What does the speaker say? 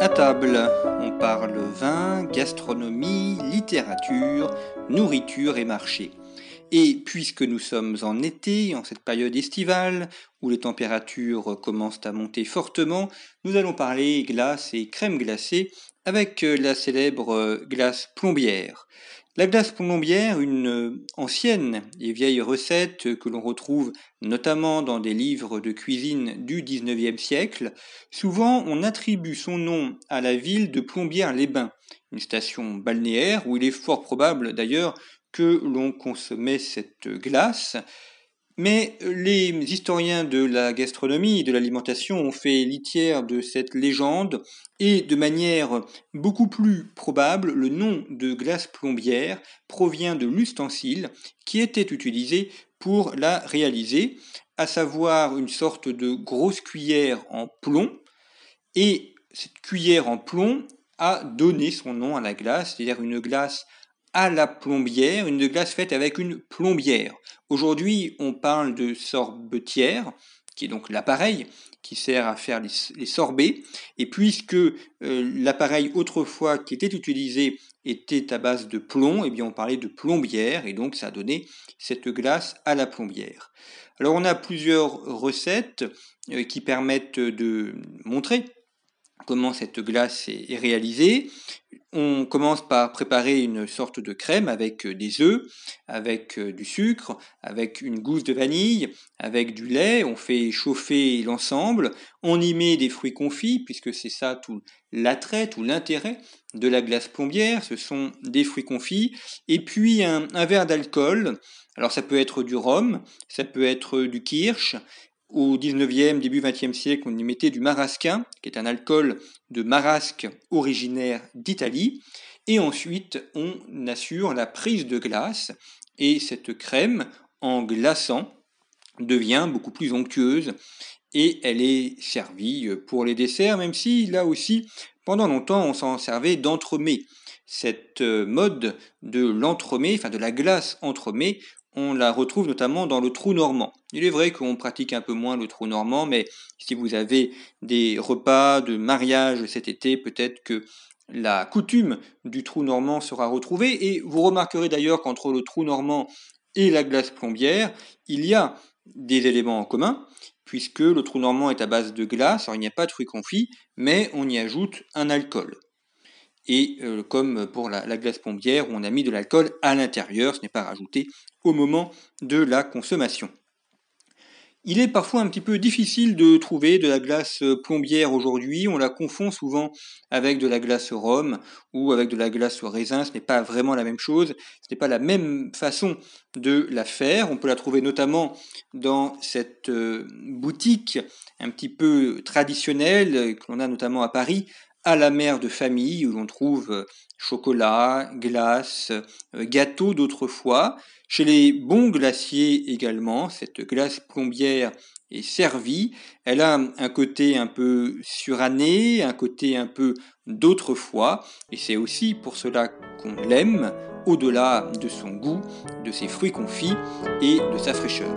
À table, on parle vin, gastronomie, littérature, nourriture et marché. Et puisque nous sommes en été, en cette période estivale, où les températures commencent à monter fortement, nous allons parler glace et crème glacée avec la célèbre glace plombière. La glace plombière, une ancienne et vieille recette que l'on retrouve notamment dans des livres de cuisine du XIXe siècle, souvent on attribue son nom à la ville de Plombières-les-Bains, une station balnéaire où il est fort probable d'ailleurs que l'on consommait cette glace, mais les historiens de la gastronomie et de l'alimentation ont fait litière de cette légende et de manière beaucoup plus probable, le nom de glace plombière provient de l'ustensile qui était utilisé pour la réaliser, à savoir une sorte de grosse cuillère en plomb. Et cette cuillère en plomb a donné son nom à la glace, c'est-à-dire une glace à la plombière, une glace faite avec une plombière. Aujourd'hui, on parle de sorbetière, qui est donc l'appareil qui sert à faire les, sorbets. Et puisque euh, l'appareil autrefois qui était utilisé était à base de plomb, et eh bien on parlait de plombière, et donc ça a donné cette glace à la plombière. Alors on a plusieurs recettes euh, qui permettent de montrer comment cette glace est réalisée. On commence par préparer une sorte de crème avec euh, des œufs, avec euh, du sucre, avec une gousse de vanille, avec du lait. On fait chauffer l'ensemble. On y met des fruits confits, puisque c'est ça tout l'attrait, tout l'intérêt de la glace plombière. Ce sont des fruits confits. Et puis un, un verre d'alcool. Alors ça peut être du rhum, ça peut être du kirsch, au 19e, début 20e siècle, on y mettait du marasquin, qui est un alcool de marasque originaire d'Italie. Et ensuite, on assure la prise de glace. Et cette crème, en glaçant, devient beaucoup plus onctueuse. Et elle est servie pour les desserts, même si là aussi, pendant longtemps, on s'en servait d'entremets. Cette mode de l'entremets, enfin de la glace entremets, on la retrouve notamment dans le trou normand. Il est vrai qu'on pratique un peu moins le trou normand, mais si vous avez des repas de mariage cet été, peut-être que la coutume du trou normand sera retrouvée. Et vous remarquerez d'ailleurs qu'entre le trou normand et la glace plombière, il y a des éléments en commun, puisque le trou normand est à base de glace, alors il n'y a pas de fruits confits, mais on y ajoute un alcool et euh, comme pour la, glace plombière, on a mis de l'alcool à l'intérieur, ce n'est pas rajouté au moment de la consommation. Il est parfois un petit peu difficile de trouver de la glace plombière aujourd'hui. On la confond souvent avec de la glace rhum ou avec de la glace raisin. Ce n'est pas vraiment la même chose. Ce n'est pas la même façon de la faire. On peut la trouver notamment dans cette euh, boutique un petit peu traditionnelle que l'on a notamment à Paris la mère de famille où l'on trouve euh, chocolat, glace, euh, gâteau d'autrefois. Chez les bons glaciers également, cette glace plombière est servie. Elle a un côté un peu suranné, un côté un peu d'autrefois, et c'est aussi pour cela qu'on l'aime, au-delà de son goût, de ses fruits confits et de sa fraîcheur.